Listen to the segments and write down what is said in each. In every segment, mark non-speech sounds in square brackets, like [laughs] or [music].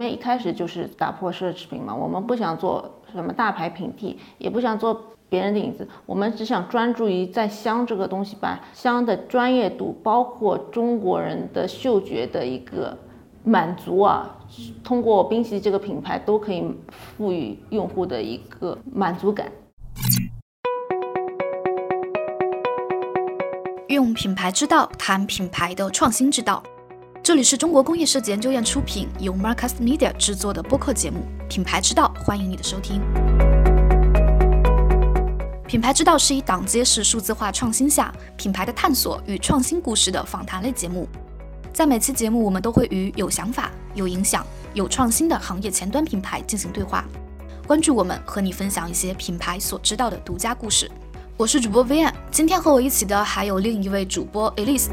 因为一开始就是打破奢侈品嘛，我们不想做什么大牌平替，也不想做别人的影子，我们只想专注于在香这个东西，把香的专业度，包括中国人的嗅觉的一个满足啊，通过冰溪这个品牌都可以赋予用户的一个满足感。用品牌之道谈品牌的创新之道。这里是中国工业设计研究院出品，由 Marcus Media 制作的播客节目《品牌之道》，欢迎你的收听。《品牌之道》是一档揭示数字化创新下品牌的探索与创新故事的访谈类节目。在每期节目，我们都会与有想法、有影响、有创新的行业前端品牌进行对话，关注我们，和你分享一些品牌所知道的独家故事。我是主播 Vian，今天和我一起的还有另一位主播 Elise。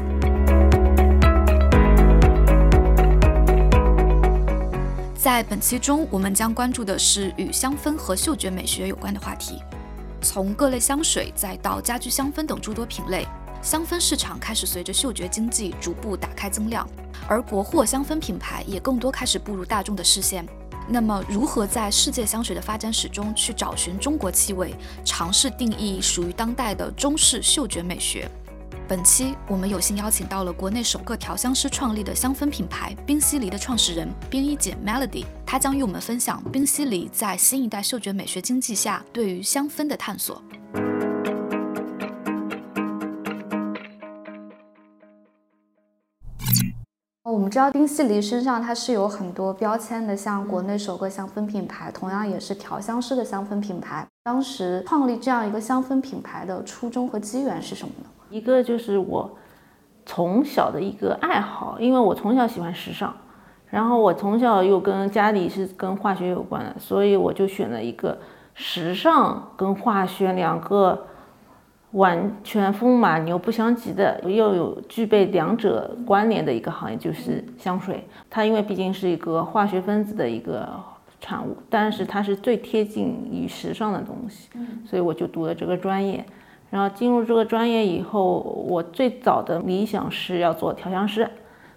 在本期中，我们将关注的是与香氛和嗅觉美学有关的话题。从各类香水，再到家居香氛等诸多品类，香氛市场开始随着嗅觉经济逐步打开增量，而国货香氛品牌也更多开始步入大众的视线。那么，如何在世界香水的发展史中去找寻中国气味，尝试定义属于当代的中式嗅觉美学？本期我们有幸邀请到了国内首个调香师创立的香氛品牌冰西梨的创始人冰一姐 Melody，她将与我们分享冰西梨在新一代嗅觉美学经济下对于香氛的探索。我们知道冰淇淋身上它是有很多标签的，像国内首个香氛品牌，同样也是调香师的香氛品牌。当时创立这样一个香氛品牌的初衷和机缘是什么呢？一个就是我从小的一个爱好，因为我从小喜欢时尚，然后我从小又跟家里是跟化学有关的，所以我就选了一个时尚跟化学两个。完全风马牛不相及的，又有具备两者关联的一个行业，就是香水。它因为毕竟是一个化学分子的一个产物，但是它是最贴近于时尚的东西，所以我就读了这个专业。然后进入这个专业以后，我最早的理想是要做调香师，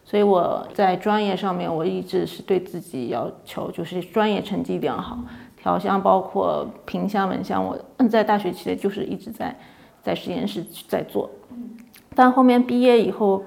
所以我在专业上面我一直是对自己要求就是专业成绩良好，调香包括品香闻香，我在大学期间就是一直在。在实验室在做，但后面毕业以后，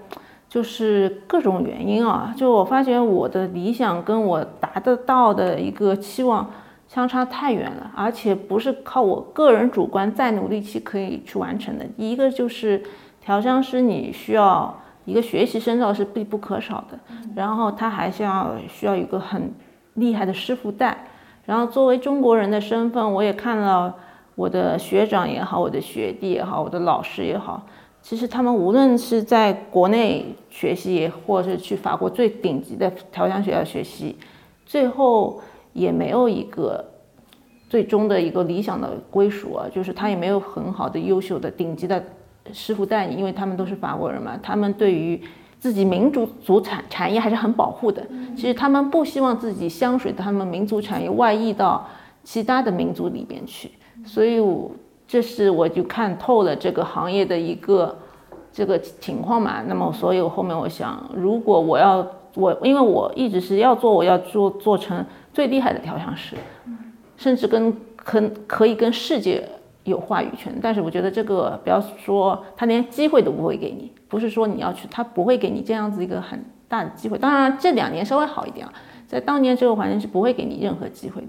就是各种原因啊，就我发觉我的理想跟我达得到的一个期望相差太远了，而且不是靠我个人主观再努力去可以去完成的。一个就是调香师，你需要一个学习深造是必不可少的，然后他还是要需要一个很厉害的师傅带，然后作为中国人的身份，我也看到。我的学长也好，我的学弟也好，我的老师也好，其实他们无论是在国内学习，或者是去法国最顶级的调香学校学习，最后也没有一个最终的一个理想的归属啊，就是他也没有很好的、优秀的、顶级的师傅带你，因为他们都是法国人嘛，他们对于自己民族族产产业还是很保护的。其实他们不希望自己香水的他们民族产业外溢到其他的民族里边去。所以，我这是我就看透了这个行业的一个这个情况嘛。那么，所以后面我想，如果我要我，因为我一直是要做，我要做做成最厉害的调香师，甚至跟可可以跟世界有话语权。但是我觉得这个不要说他连机会都不会给你，不是说你要去，他不会给你这样子一个很大的机会。当然这两年稍微好一点啊，在当年这个环境是不会给你任何机会的。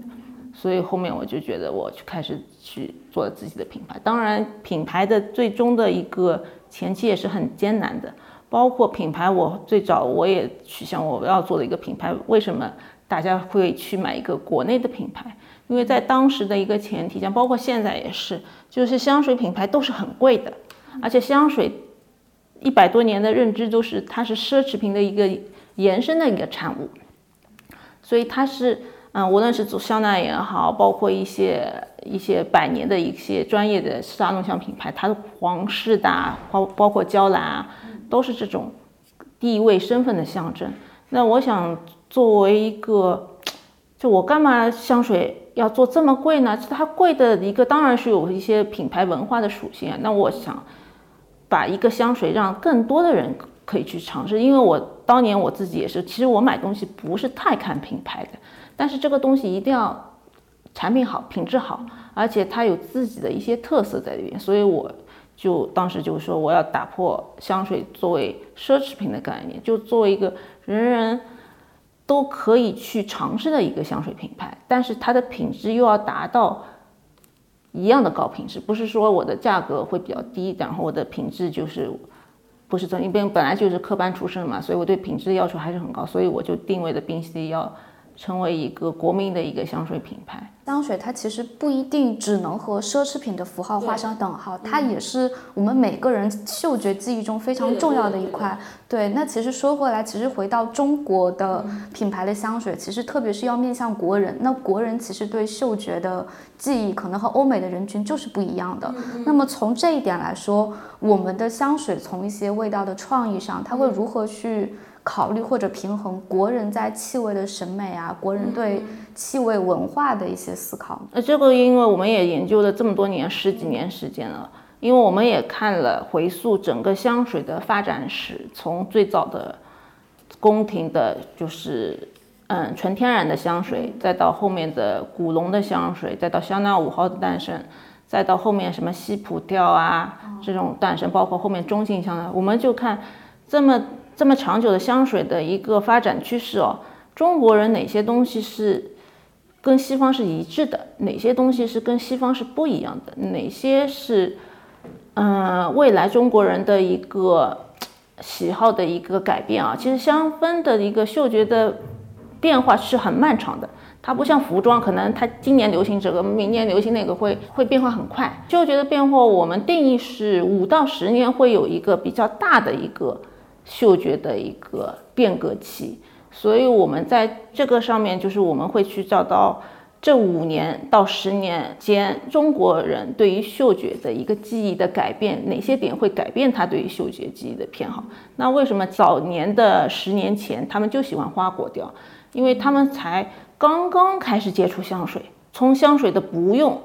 所以后面我就觉得，我去开始去做自己的品牌。当然，品牌的最终的一个前期也是很艰难的。包括品牌，我最早我也去想我要做的一个品牌，为什么大家会去买一个国内的品牌？因为在当时的一个前提下，包括现在也是，就是香水品牌都是很贵的，而且香水一百多年的认知都是它是奢侈品的一个延伸的一个产物，所以它是。嗯，无论是做香奈也好，包括一些一些百年的一些专业的沙龙香品牌，它的皇室的，包包括娇兰啊，都是这种地位身份的象征。那我想作为一个，就我干嘛香水要做这么贵呢？它贵的一个当然是有一些品牌文化的属性啊。那我想把一个香水让更多的人可以去尝试。因为我当年我自己也是，其实我买东西不是太看品牌的，但是这个东西一定要产品好、品质好，而且它有自己的一些特色在里面，所以我就当时就说我要打破香水作为奢侈品的概念，就作为一个人人。都可以去尝试的一个香水品牌，但是它的品质又要达到一样的高品质，不是说我的价格会比较低，然后我的品质就是不是这因为本来就是科班出身嘛，所以我对品质的要求还是很高，所以我就定位的冰溪要成为一个国民的一个香水品牌。香水它其实不一定只能和奢侈品的符号画上等号，它也是我们每个人嗅觉记忆中非常重要的一块。对，那其实说回来，其实回到中国的品牌的香水，其实特别是要面向国人，那国人其实对嗅觉的记忆可能和欧美的人群就是不一样的。那么从这一点来说，我们的香水从一些味道的创意上，它会如何去？考虑或者平衡国人在气味的审美啊，国人对气味文化的一些思考。那这个，因为我们也研究了这么多年，十几年时间了，因为我们也看了回溯整个香水的发展史，从最早的宫廷的，就是嗯纯天然的香水，再到后面的古龙的香水，再到香奈五号的诞生，再到后面什么西普调啊这种诞生，包括后面中性香奈，我们就看这么。这么长久的香水的一个发展趋势哦，中国人哪些东西是跟西方是一致的，哪些东西是跟西方是不一样的，哪些是嗯未来中国人的一个喜好的一个改变啊？其实香氛的一个嗅觉的变化是很漫长的，它不像服装，可能它今年流行这个，明年流行那个会会变化很快。嗅觉的变化，我们定义是五到十年会有一个比较大的一个。嗅觉的一个变革期，所以我们在这个上面，就是我们会去找到这五年到十年间中国人对于嗅觉的一个记忆的改变，哪些点会改变他对于嗅觉记忆的偏好？那为什么早年的十年前他们就喜欢花果调？因为他们才刚刚开始接触香水，从香水的不用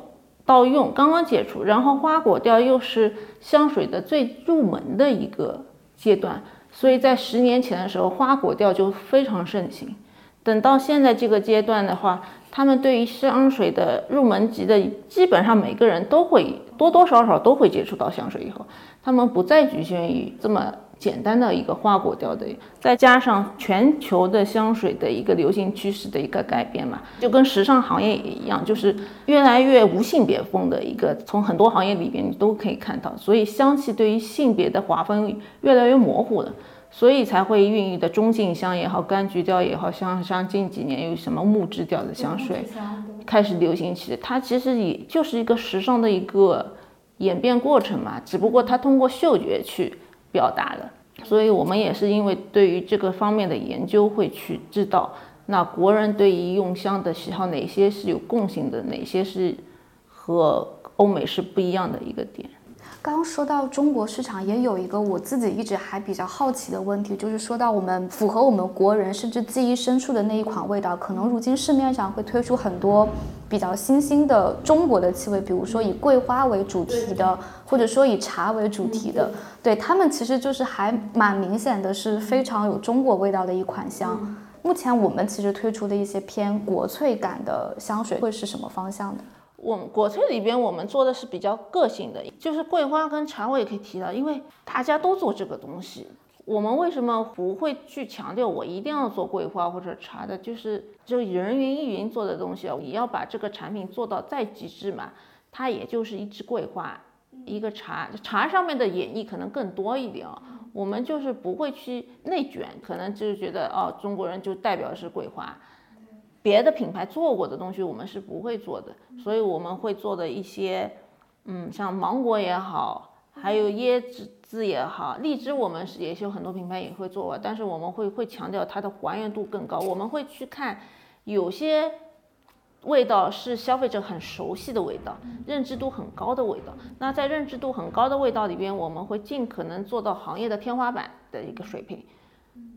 到用刚刚接触，然后花果调又是香水的最入门的一个阶段。所以在十年前的时候，花果调就非常盛行。等到现在这个阶段的话，他们对于香水的入门级的，基本上每个人都会多多少少都会接触到香水以后，他们不再局限于这么。简单的一个花果调的，再加上全球的香水的一个流行趋势的一个改变嘛，就跟时尚行业也一样，就是越来越无性别风的一个，从很多行业里边你都可以看到，所以香气对于性别的划分越来越模糊了，所以才会孕育的中性香也好，柑橘调也好，像像近几年有什么木质调的香水开始流行起来，它其实也就是一个时尚的一个演变过程嘛，只不过它通过嗅觉去。表达的，所以我们也是因为对于这个方面的研究，会去知道那国人对于用香的喜好哪些是有共性的，哪些是和欧美是不一样的一个点。刚刚说到中国市场，也有一个我自己一直还比较好奇的问题，就是说到我们符合我们国人甚至记忆深处的那一款味道，可能如今市面上会推出很多比较新兴的中国的气味，比如说以桂花为主题的，或者说以茶为主题的，对他们其实就是还蛮明显的是非常有中国味道的一款香。目前我们其实推出的一些偏国粹感的香水会是什么方向的？我们国粹里边，我们做的是比较个性的，就是桂花跟茶，我也可以提到，因为大家都做这个东西，我们为什么不会去强调我一定要做桂花或者茶的？就是就人云亦云做的东西啊，你要把这个产品做到再极致嘛，它也就是一支桂花，一个茶，茶上面的演绎可能更多一点啊，我们就是不会去内卷，可能就是觉得哦，中国人就代表是桂花。别的品牌做过的东西，我们是不会做的，所以我们会做的一些，嗯，像芒果也好，还有椰子也好，荔枝我们是也是有很多品牌也会做，但是我们会会强调它的还原度更高，我们会去看有些味道是消费者很熟悉的味道，认知度很高的味道，那在认知度很高的味道里边，我们会尽可能做到行业的天花板的一个水平，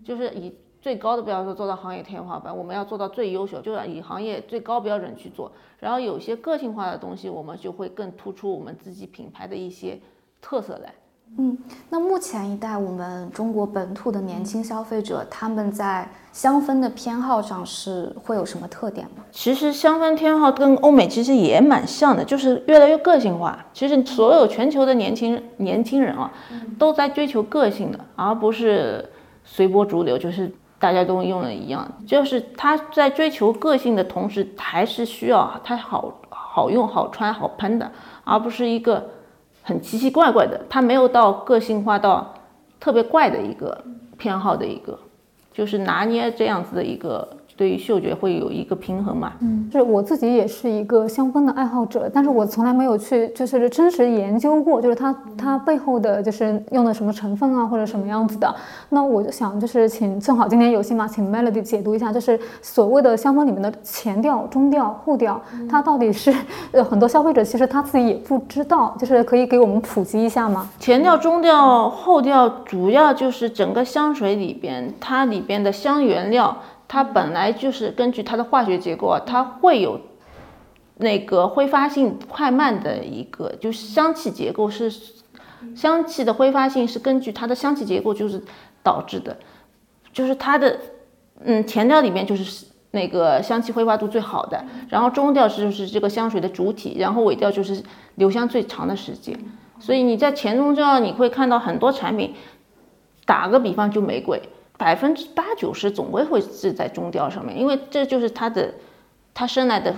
就是以。最高的标准做到行业天花板，我们要做到最优秀，就是以行业最高标准去做。然后有些个性化的东西，我们就会更突出我们自己品牌的一些特色来。嗯，那目前一代我们中国本土的年轻消费者，他们在香氛的偏好上是会有什么特点吗？其实香氛偏好跟欧美其实也蛮像的，就是越来越个性化。其实所有全球的年轻年轻人啊，都在追求个性的，而不是随波逐流，就是大家都用的一样。就是他在追求个性的同时，还是需要它好好用、好穿、好喷的，而不是一个。很奇奇怪怪的，它没有到个性化到特别怪的一个偏好的一个，就是拿捏这样子的一个。对于嗅觉会有一个平衡嘛？嗯，就是我自己也是一个香氛的爱好者，但是我从来没有去就是真实研究过，就是它它背后的就是用的什么成分啊，或者什么样子的。那我就想就是请正好今天有幸嘛，请 Melody 解读一下，就是所谓的香氛里面的前调、中调、后调，[laughs] 它到底是呃很多消费者其实他自己也不知道，就是可以给我们普及一下吗？前调、中调、后调主要就是整个香水里边它里边的香原料。它本来就是根据它的化学结构啊，它会有那个挥发性快慢的一个，就是香气结构是香气的挥发性是根据它的香气结构就是导致的，就是它的嗯前调里面就是那个香气挥发度最好的，然后中调是就是这个香水的主体，然后尾调就是留香最长的时间，所以你在前中调你会看到很多产品，打个比方就玫瑰。百分之八九十总归会是在中调上面，因为这就是它的它生来的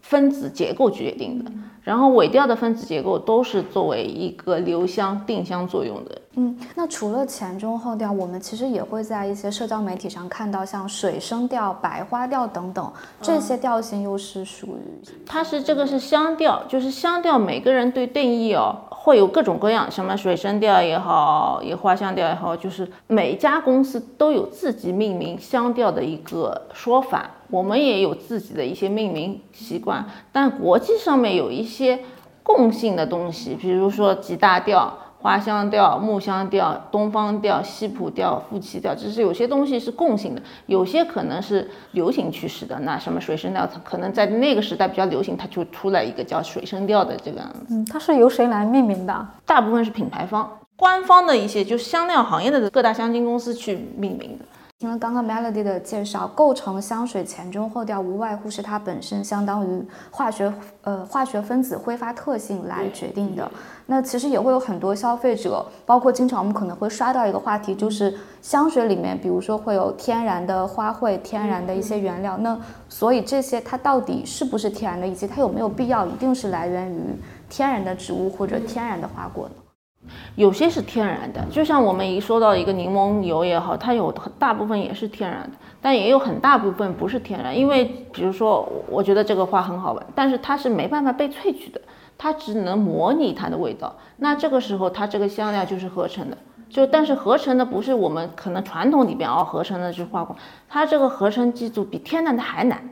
分子结构决定的。然后尾调的分子结构都是作为一个留香定香作用的。嗯，那除了前中后调，我们其实也会在一些社交媒体上看到像水生调、白花调等等这些调性，又是属于它是这个是香调，就是香调，每个人对定义哦会有各种各样，什么水生调也好，也花香调也好，就是每家公司都有自己命名香调的一个说法。我们也有自己的一些命名习惯，但国际上面有一些共性的东西，比如说吉大调、花香调、木香调、东方调、西普调、夫妻调，就是有些东西是共性的，有些可能是流行趋势的。那什么水生调，可能在那个时代比较流行，它就出来一个叫水生调的这个样子。嗯，它是由谁来命名的？大部分是品牌方、官方的一些，就是香料行业的各大香精公司去命名的。听了刚刚 Melody 的介绍，构成香水前中后调，无外乎是它本身相当于化学呃化学分子挥发特性来决定的。那其实也会有很多消费者，包括经常我们可能会刷到一个话题，就是香水里面，比如说会有天然的花卉、天然的一些原料。那所以这些它到底是不是天然的，以及它有没有必要一定是来源于天然的植物或者天然的花果呢？有些是天然的，就像我们一说到一个柠檬油也好，它有很大部分也是天然的，但也有很大部分不是天然。因为比如说，我觉得这个花很好闻，但是它是没办法被萃取的，它只能模拟它的味道。那这个时候，它这个香料就是合成的，就但是合成的不是我们可能传统里边哦合成的是花果，它这个合成技术比天然的还难。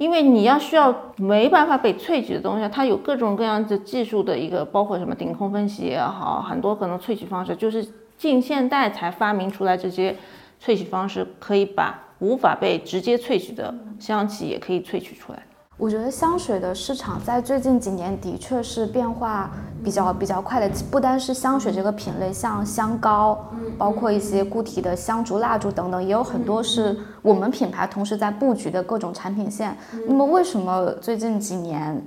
因为你要需要没办法被萃取的东西，它有各种各样的技术的一个，包括什么顶空分析也好，很多可能萃取方式，就是近现代才发明出来这些萃取方式，可以把无法被直接萃取的香气也可以萃取出来。我觉得香水的市场在最近几年的确是变化比较比较快的，不单是香水这个品类，像香膏，包括一些固体的香烛、蜡烛等等，也有很多是我们品牌同时在布局的各种产品线。那么，为什么最近几年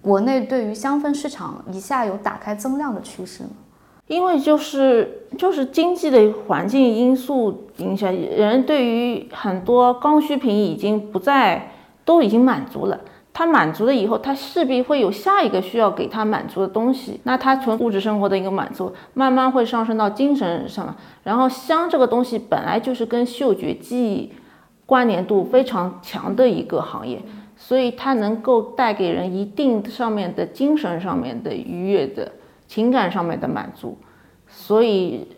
国内对于香氛市场一下有打开增量的趋势呢？因为就是就是经济的环境因素影响，人对于很多刚需品已经不再。都已经满足了，他满足了以后，他势必会有下一个需要给他满足的东西。那他从物质生活的一个满足，慢慢会上升到精神上。然后香这个东西本来就是跟嗅觉记忆关联度非常强的一个行业，所以它能够带给人一定上面的精神上面的愉悦的情感上面的满足，所以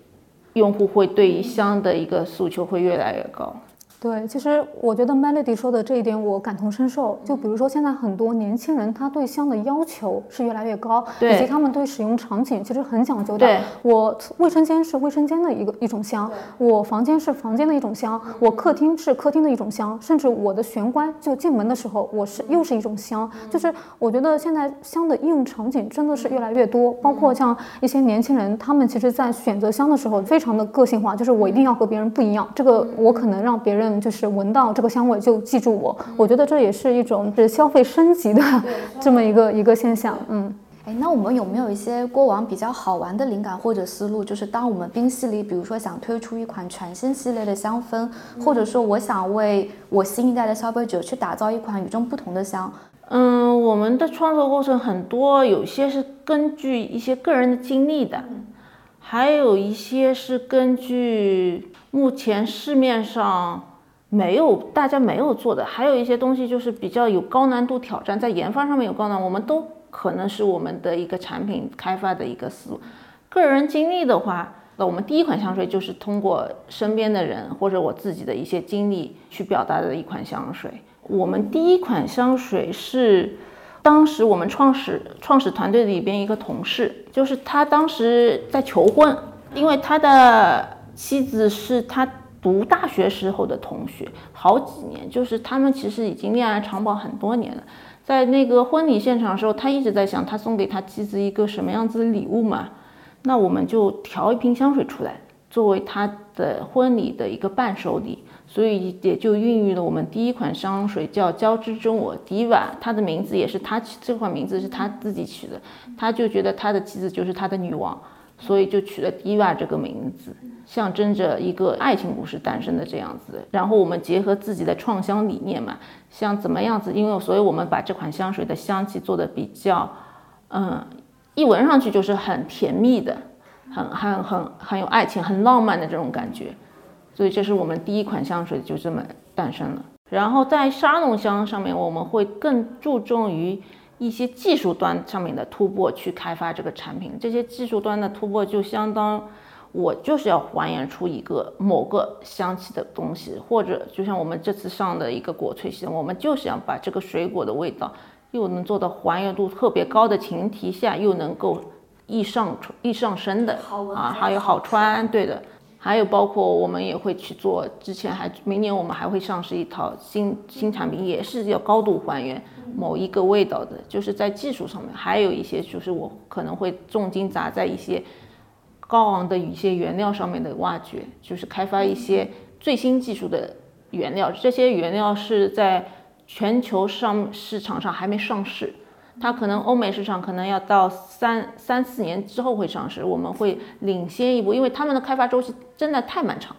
用户会对于香的一个诉求会越来越高。对，其实我觉得 Melody 说的这一点我感同身受。就比如说现在很多年轻人，他对香的要求是越来越高，以及他们对使用场景其实很讲究的。我卫生间是卫生间的一个一种香，我房间是房间的一种香，我客厅是客厅的一种香，甚至我的玄关就进门的时候，我是又是一种香。就是我觉得现在香的应用场景真的是越来越多，包括像一些年轻人，他们其实在选择香的时候非常的个性化，就是我一定要和别人不一样，这个我可能让别人。就是闻到这个香味就记住我，我觉得这也是一种是消费升级的 [laughs] 这么一个一个现象。嗯，哎，那我们有没有一些过往比较好玩的灵感或者思路？就是当我们冰系里，比如说想推出一款全新系列的香氛，或者说我想为我新一代的消费者去打造一款与众不同的香。嗯，我们的创作过程很多，有些是根据一些个人的经历的，还有一些是根据目前市面上。没有，大家没有做的，还有一些东西就是比较有高难度挑战，在研发上面有高难，我们都可能是我们的一个产品开发的一个思路。个人经历的话，那我们第一款香水就是通过身边的人或者我自己的一些经历去表达的一款香水。我们第一款香水是当时我们创始创始团队里边一个同事，就是他当时在求婚，因为他的妻子是他。读大学时候的同学，好几年，就是他们其实已经恋爱长跑很多年了。在那个婚礼现场的时候，他一直在想他送给他妻子一个什么样子的礼物嘛？那我们就调一瓶香水出来，作为他的婚礼的一个伴手礼。所以也就孕育了我们第一款香水，叫交织中我 Diva。他的名字也是他起这款名字是他自己取的，他就觉得他的妻子就是他的女王。所以就取了 Diva 这个名字，象征着一个爱情故事诞生的这样子。然后我们结合自己的创香理念嘛，像怎么样子？因为所以我们把这款香水的香气做的比较，嗯，一闻上去就是很甜蜜的，很很很很有爱情、很浪漫的这种感觉。所以这是我们第一款香水就这么诞生了。然后在沙龙香上面，我们会更注重于。一些技术端上面的突破去开发这个产品，这些技术端的突破就相当，我就是要还原出一个某个香气的东西，或者就像我们这次上的一个果萃系统，我们就是要把这个水果的味道又能做到还原度特别高的前提下，又能够易上易上身的啊，还有好穿，对的。还有包括我们也会去做，之前还明年我们还会上市一套新新产品，也是要高度还原某一个味道的，就是在技术上面，还有一些就是我可能会重金砸在一些高昂的一些原料上面的挖掘，就是开发一些最新技术的原料，这些原料是在全球上市场上还没上市。它可能欧美市场可能要到三三四年之后会上市，我们会领先一步，因为他们的开发周期真的太漫长。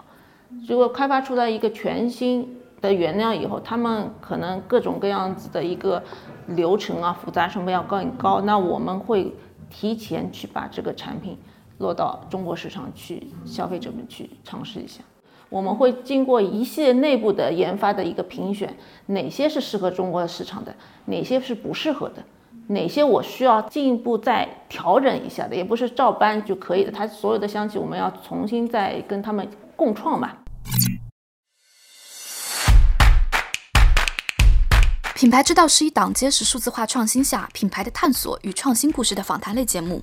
如果开发出来一个全新的原料以后，他们可能各种各样子的一个流程啊，复杂成本要更高。那我们会提前去把这个产品落到中国市场去，消费者们去尝试一下。我们会经过一系列内部的研发的一个评选，哪些是适合中国的市场的，哪些是不适合的。哪些我需要进一步再调整一下的，也不是照搬就可以的。它所有的香气，我们要重新再跟他们共创吧。品牌之道是一档揭示数字化创新下品牌的探索与创新故事的访谈类节目。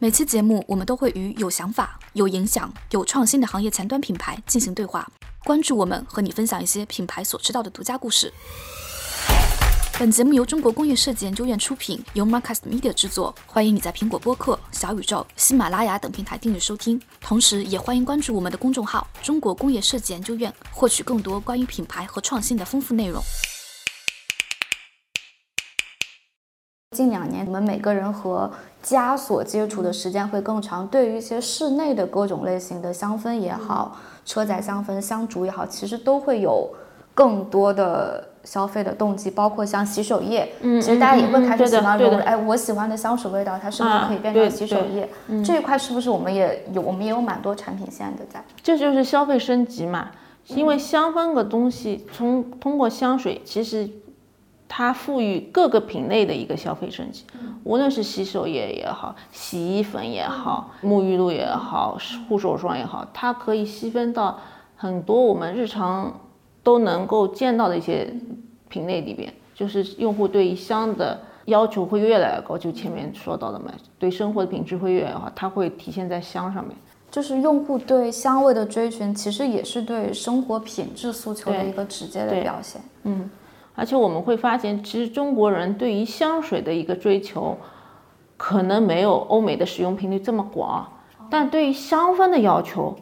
每期节目，我们都会与有想法、有影响、有创新的行业前端品牌进行对话。关注我们，和你分享一些品牌所知道的独家故事。本节目由中国工业设计研究院出品，由 Marcast Media 制作。欢迎你在苹果播客、小宇宙、喜马拉雅等平台订阅收听，同时也欢迎关注我们的公众号“中国工业设计研究院”，获取更多关于品牌和创新的丰富内容。近两年，我们每个人和家所接触的时间会更长，对于一些室内的各种类型的香氛也好，车载香氛、香烛也好，其实都会有更多的。消费的动机包括像洗手液，其实大家也会开始喜欢用。哎，我喜欢的香水味道，它是不是可以变成洗手液？这一块是不是我们也有？我们也有蛮多产品线的在。这就是消费升级嘛，因为香氛的东西，从通过香水，其实它赋予各个品类的一个消费升级。无论是洗手液也好，洗衣粉也好，沐浴露也好，护手霜也好，它可以细分到很多我们日常。都能够见到的一些品类里边，就是用户对于香的要求会越来越高，就前面说到的嘛，对生活的品质会越来越好，它会体现在香上面。就是用户对香味的追寻，其实也是对生活品质诉求的一个直接的表现。嗯，而且我们会发现，其实中国人对于香水的一个追求，可能没有欧美的使用频率这么广，但对于香氛的要求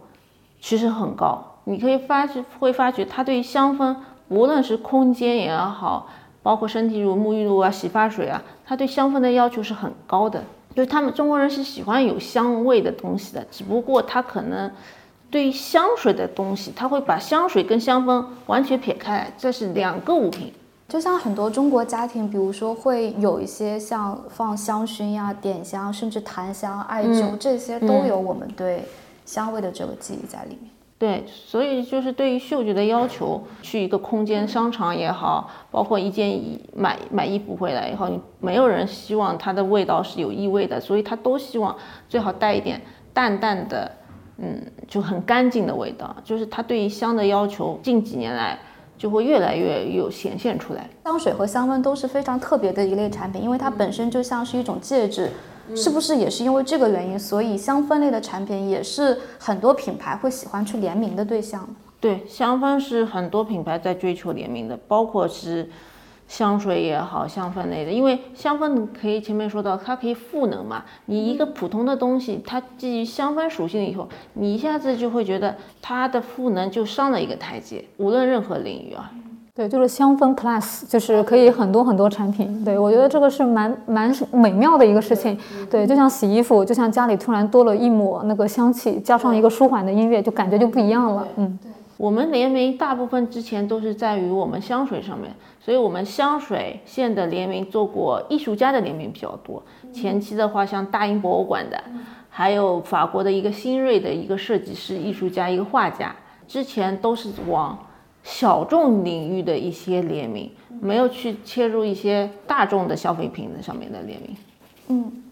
其实很高。你可以发觉会发觉，他对于香氛，无论是空间也好，包括身体乳、沐浴露啊、洗发水啊，它对香氛的要求是很高的。就是他们中国人是喜欢有香味的东西的，只不过他可能对于香水的东西，他会把香水跟香氛完全撇开来，这是两个物品。就像很多中国家庭，比如说会有一些像放香薰呀、点香，甚至檀香、艾灸，这些都有我们对香味的这个记忆在里面。对，所以就是对于嗅觉的要求，去一个空间商场也好，包括一件衣买买衣服回来以后，你没有人希望它的味道是有异味的，所以他都希望最好带一点淡淡的，嗯，就很干净的味道。就是他对于香的要求，近几年来就会越来越有显现出来。香水和香氛都是非常特别的一类产品，因为它本身就像是一种介质。是不是也是因为这个原因，所以香氛类的产品也是很多品牌会喜欢去联名的对象？对，香氛是很多品牌在追求联名的，包括是香水也好，香氛类的，因为香氛可以前面说到，它可以赋能嘛。你一个普通的东西，它基于香氛属性以后，你一下子就会觉得它的赋能就上了一个台阶，无论任何领域啊。对，就是香氛 Plus，就是可以很多很多产品。对我觉得这个是蛮蛮美妙的一个事情。对，就像洗衣服，就像家里突然多了一抹那个香气，加上一个舒缓的音乐，就感觉就不一样了。嗯，对。我们联名大部分之前都是在于我们香水上面，所以我们香水线的联名做过艺术家的联名比较多。前期的话，像大英博物馆的，还有法国的一个新锐的一个设计师、艺术家、一个画家，之前都是往。小众领域的一些联名，没有去切入一些大众的消费品的上面的联名。嗯，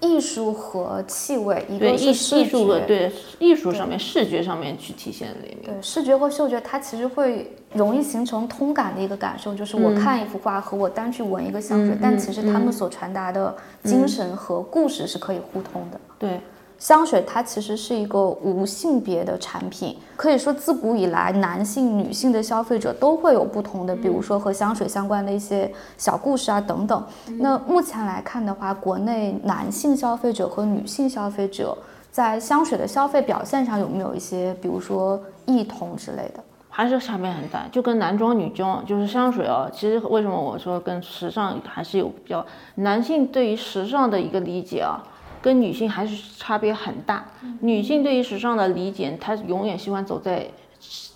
艺术和气味，一个是艺术和对艺术上面、视觉上面去体现的联名。对，视觉和嗅觉，它其实会容易形成通感的一个感受，就是我看一幅画和我单去闻一个香水，但其实他们所传达的精神和故事是可以互通的。对。香水它其实是一个无性别的产品，可以说自古以来，男性、女性的消费者都会有不同的，比如说和香水相关的一些小故事啊等等。那目前来看的话，国内男性消费者和女性消费者在香水的消费表现上有没有一些，比如说异同之类的？还是差别很大，就跟男装、女装，就是香水啊。其实为什么我说跟时尚还是有比较，男性对于时尚的一个理解啊。跟女性还是差别很大。女性对于时尚的理解，她永远喜欢走在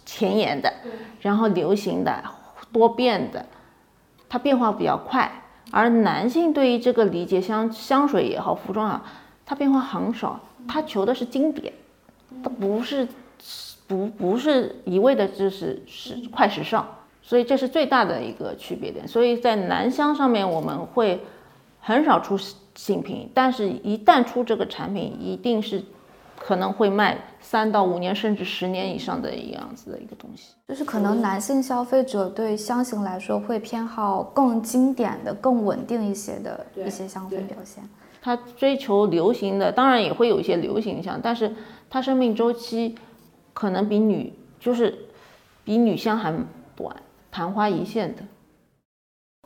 前沿的，然后流行的、多变的，它变化比较快。而男性对于这个理解，香香水也好，服装啊，它变化很少，他求的是经典，它不是不不是一味的就是是快时尚，所以这是最大的一个区别点。所以在男香上面，我们会很少出。新品，但是一旦出这个产品，一定是可能会卖三到五年，甚至十年以上的一样子的一个东西。就是可能男性消费者对香型来说会偏好更经典的、更稳定一些的一些香氛表现。他追求流行的，当然也会有一些流行香，但是它生命周期可能比女就是比女香还短，昙花一现的。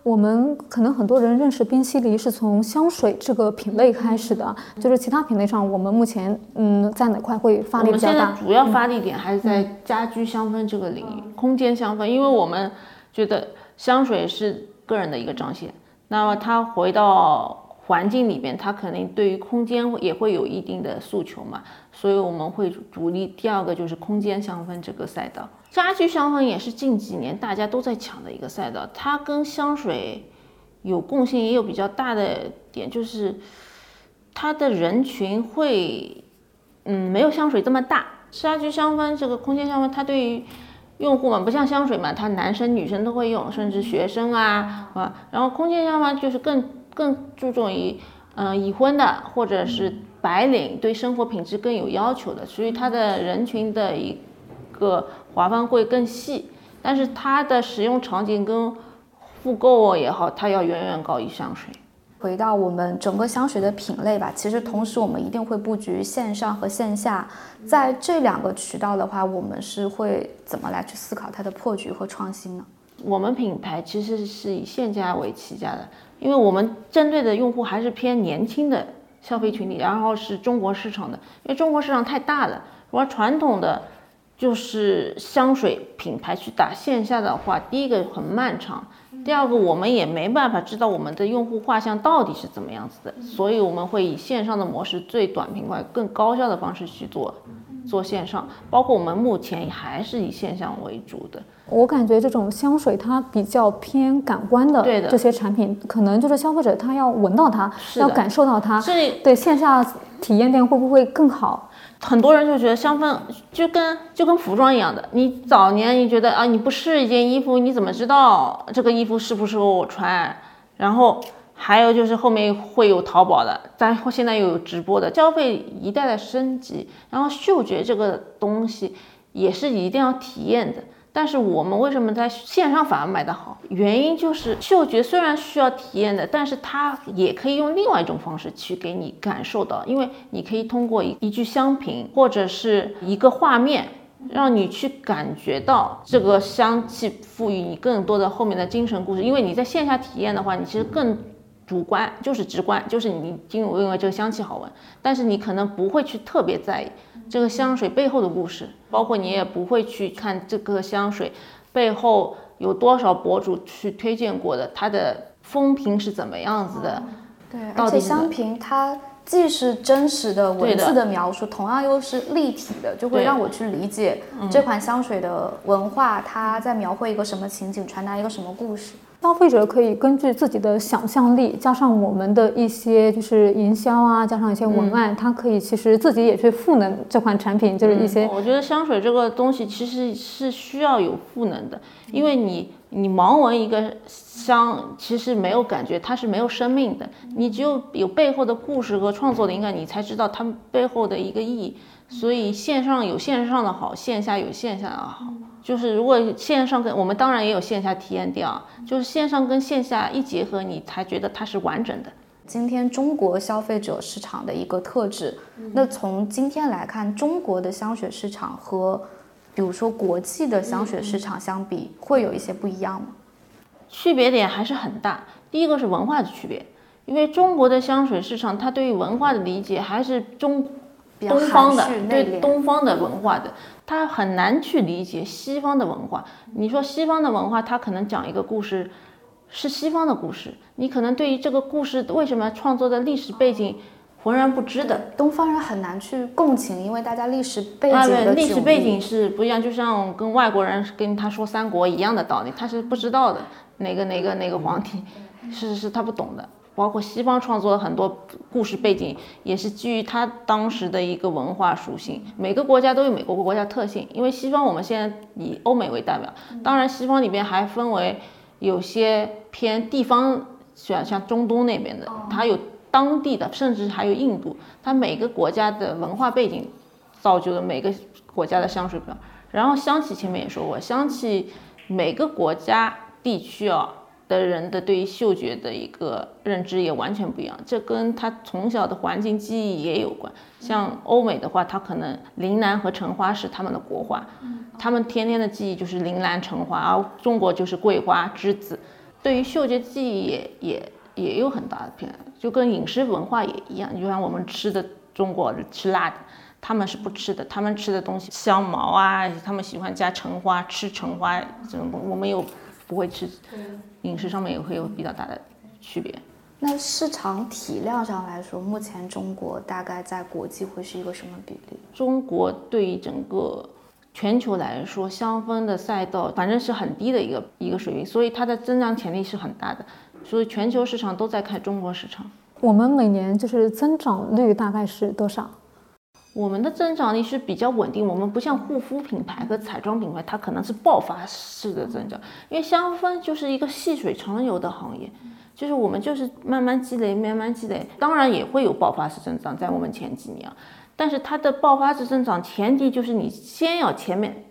我们可能很多人认识冰淇淋是从香水这个品类开始的，就是其他品类上，我们目前嗯在哪块会发力比较大？主要发力点还是在家居香氛这个领域，空间香氛，因为我们觉得香水是个人的一个彰显，那么它回到环境里边，它肯定对于空间也会有一定的诉求嘛，所以我们会主力第二个就是空间香氛这个赛道。家居香氛也是近几年大家都在抢的一个赛道，它跟香水有共性，也有比较大的点，就是它的人群会，嗯，没有香水这么大。家居香氛这个空间香氛，它对于用户嘛，不像香水嘛，它男生女生都会用，甚至学生啊，啊，然后空间香氛就是更更注重于，嗯，已婚的或者是白领，对生活品质更有要求的，所以它的人群的一个。划分会更细，但是它的使用场景跟复购也好，它要远远高于香水。回到我们整个香水的品类吧，其实同时我们一定会布局线上和线下，在这两个渠道的话，我们是会怎么来去思考它的破局和创新呢？我们品牌其实是以线下为起家的，因为我们针对的用户还是偏年轻的消费群体，然后是中国市场的，因为中国市场太大了，如果传统的就是香水品牌去打线下的话，第一个很漫长。第二个，我们也没办法知道我们的用户画像到底是怎么样子的，所以我们会以线上的模式最短平快、更高效的方式去做做线上，包括我们目前还是以线上为主的。我感觉这种香水它比较偏感官的，对的这些产品，可能就是消费者他要闻到它，要感受到它。所以对线下体验店会不会更好？很多人就觉得香氛就跟就跟服装一样的，你早年你觉得啊你不试一件衣服，你怎么知道这个衣服适不适合我穿？然后还有就是后面会有淘宝的，但现在又有直播的，消费一代代升级，然后嗅觉这个东西也是一定要体验的。但是我们为什么在线上反而卖得好？原因就是嗅觉虽然需要体验的，但是它也可以用另外一种方式去给你感受到，因为你可以通过一一句香评或者是一个画面，让你去感觉到这个香气赋予你更多的后面的精神故事。因为你在线下体验的话，你其实更主观，就是直观，就是你因为因为这个香气好闻，但是你可能不会去特别在意。这个香水背后的故事，包括你也不会去看这个香水背后有多少博主去推荐过的，它的风评是怎么样子的。对，而且香评它既是真实的文字的的描述，同样又是立体的，就会让我去理解这款香水的文化，它在描绘一个什么情景，传达一个什么故事。消费者可以根据自己的想象力，加上我们的一些就是营销啊，加上一些文嗯案，它可以其实自己也去赋能这款产品，就是一些我觉得香水这个东西其实是需要有赋能的，因为你你盲闻一个香，其实没有感觉，它是没有生命的。你只有有背后的故事和创作灵感，你才知道它们背后的一个意义。所以线上有线上的好，线下有线下的好。就是如果线上跟我们当然也有线下体验店啊，就是线上跟线下一结合，你才觉得它是完整的。今天中国消费者市场的一个特质，那从今天来看，中国的香水市场和比如说国际的香水市场相比，会有一些不一样吗？区别点还是很大。第一个是文化的区别，因为中国的香水市场，它对于文化的理解还是中东方的对。东方的文化的，它很难去理解西方的文化。你说西方的文化，他可能讲一个故事，是西方的故事，你可能对于这个故事为什么创作的历史背景浑然不知的。东方人很难去共情，因为大家历史背啊，景对，的迥异历史背景是不一样，就像跟外国人跟他说三国一样的道理，他是不知道的，哪个哪个哪个皇帝，是是他不懂的。包括西方创作的很多故事背景，也是基于他当时的一个文化属性。每个国家都有每个国家特性，因为西方我们现在以欧美为代表，当然西方里边还分为有些偏地方，像像中东那边的，它有当地的，甚至还有印度，它每个国家的文化背景造就了每个国家的香水表。然后香气前面也说过，香气每个国家地区啊的人的对于嗅觉的一个认知也完全不一样，这跟他从小的环境记忆也有关。像欧美的话，他可能铃兰和橙花是他们的国花，他们天天的记忆就是铃兰、橙花，而中国就是桂花、栀子。对于嗅觉记忆也也也有很大的偏，就跟饮食文化也一样。就像我们吃的中国吃辣的，他们是不吃的，他们吃的东西香茅啊，他们喜欢加橙花，吃橙花这种东西，我们又不会吃，饮食上面也会有比较大的区别。那市场体量上来说，目前中国大概在国际会是一个什么比例？中国对于整个全球来说，香氛的赛道反正是很低的一个一个水平，所以它的增长潜力是很大的。所以全球市场都在看中国市场。我们每年就是增长率大概是多少？我们的增长力是比较稳定，我们不像护肤品牌和彩妆品牌，它可能是爆发式的增长，因为香氛就是一个细水长流的行业，就是我们就是慢慢积累，慢慢积累，当然也会有爆发式增长，在我们前几年，但是它的爆发式增长前提就是你先要前面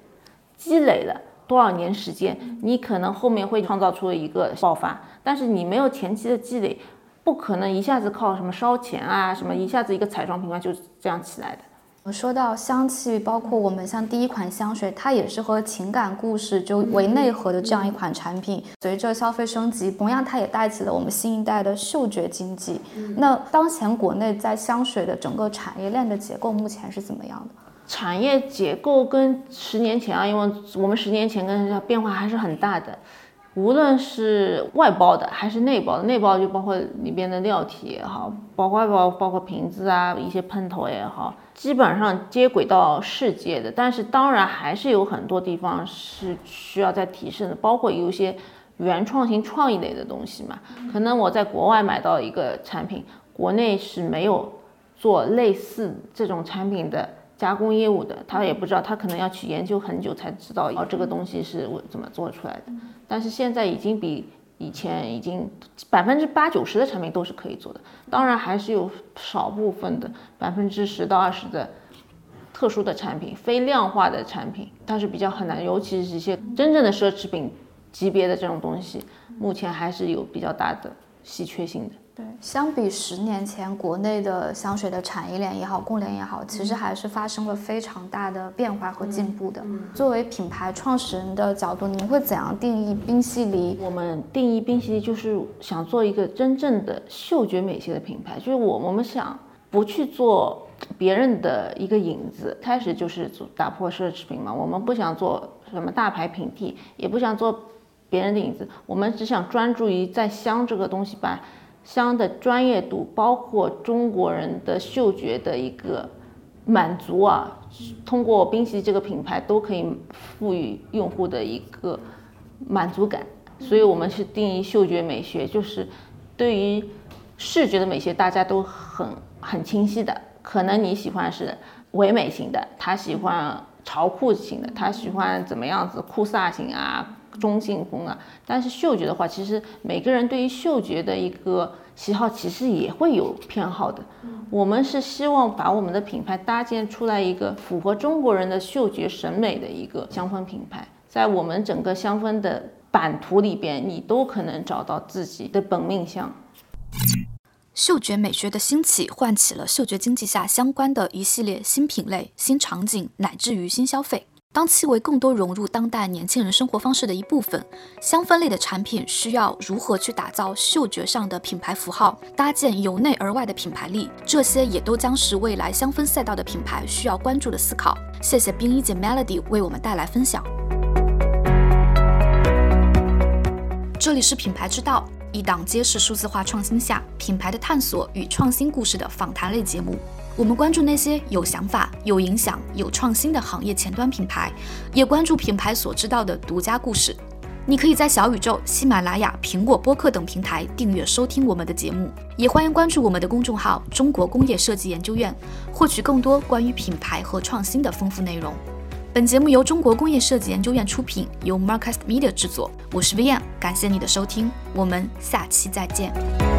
积累了多少年时间，你可能后面会创造出一个爆发，但是你没有前期的积累，不可能一下子靠什么烧钱啊，什么一下子一个彩妆品牌就这样起来的。我说到香气，包括我们像第一款香水，它也是和情感故事就为内核的这样一款产品。随着消费升级，同样它也带起了我们新一代的嗅觉经济。那当前国内在香水的整个产业链的结构目前是怎么样的？产业结构跟十年前啊，因为我们十年前跟变化还是很大的。无论是外包的还是内包的，内包就包括里边的料体也好，包括外包包括瓶子啊，一些喷头也好，基本上接轨到世界的。但是当然还是有很多地方是需要再提升的，包括有一些原创型、创意类的东西嘛。可能我在国外买到一个产品，国内是没有做类似这种产品的。加工业务的，他也不知道，他可能要去研究很久才知道哦，这个东西是我怎么做出来的。但是现在已经比以前已经百分之八九十的产品都是可以做的，当然还是有少部分的百分之十到二十的特殊的产品，非量化的产品，它是比较很难，尤其是一些真正的奢侈品级别的这种东西，目前还是有比较大的稀缺性的。对，相比十年前，国内的香水的产业链也好，供应链也好，其实还是发生了非常大的变化和进步的。作为品牌创始人的角度，您会怎样定义冰犀利？我们定义冰犀利就是想做一个真正的嗅觉美学的品牌，就是我我们想不去做别人的一个影子，开始就是做打破奢侈品嘛，我们不想做什么大牌平替，也不想做别人的影子，我们只想专注于在香这个东西把。香的专业度，包括中国人的嗅觉的一个满足啊，通过冰淇这个品牌都可以赋予用户的一个满足感。所以，我们是定义嗅觉美学，就是对于视觉的美学，大家都很很清晰的。可能你喜欢是唯美型的，他喜欢潮酷型的，他喜欢怎么样子酷飒型啊。中性风啊，但是嗅觉的话，其实每个人对于嗅觉的一个喜好，其实也会有偏好的。我们是希望把我们的品牌搭建出来一个符合中国人的嗅觉审美的一个香氛品牌，在我们整个香氛的版图里边，你都可能找到自己的本命香。嗅觉美学的兴起，唤起了嗅觉经济下相关的一系列新品类、新场景，乃至于新消费。当气味更多融入当代年轻人生活方式的一部分，香氛类的产品需要如何去打造嗅觉上的品牌符号，搭建由内而外的品牌力？这些也都将是未来香氛赛道的品牌需要关注的思考。谢谢冰一姐 Melody 为我们带来分享。这里是品牌之道，一档揭示数字化创新下品牌的探索与创新故事的访谈类节目。我们关注那些有想法、有影响、有创新的行业前端品牌，也关注品牌所知道的独家故事。你可以在小宇宙、喜马拉雅、苹果播客等平台订阅收听我们的节目，也欢迎关注我们的公众号“中国工业设计研究院”，获取更多关于品牌和创新的丰富内容。本节目由中国工业设计研究院出品，由 Marcast Media 制作。我是 VM，感谢你的收听，我们下期再见。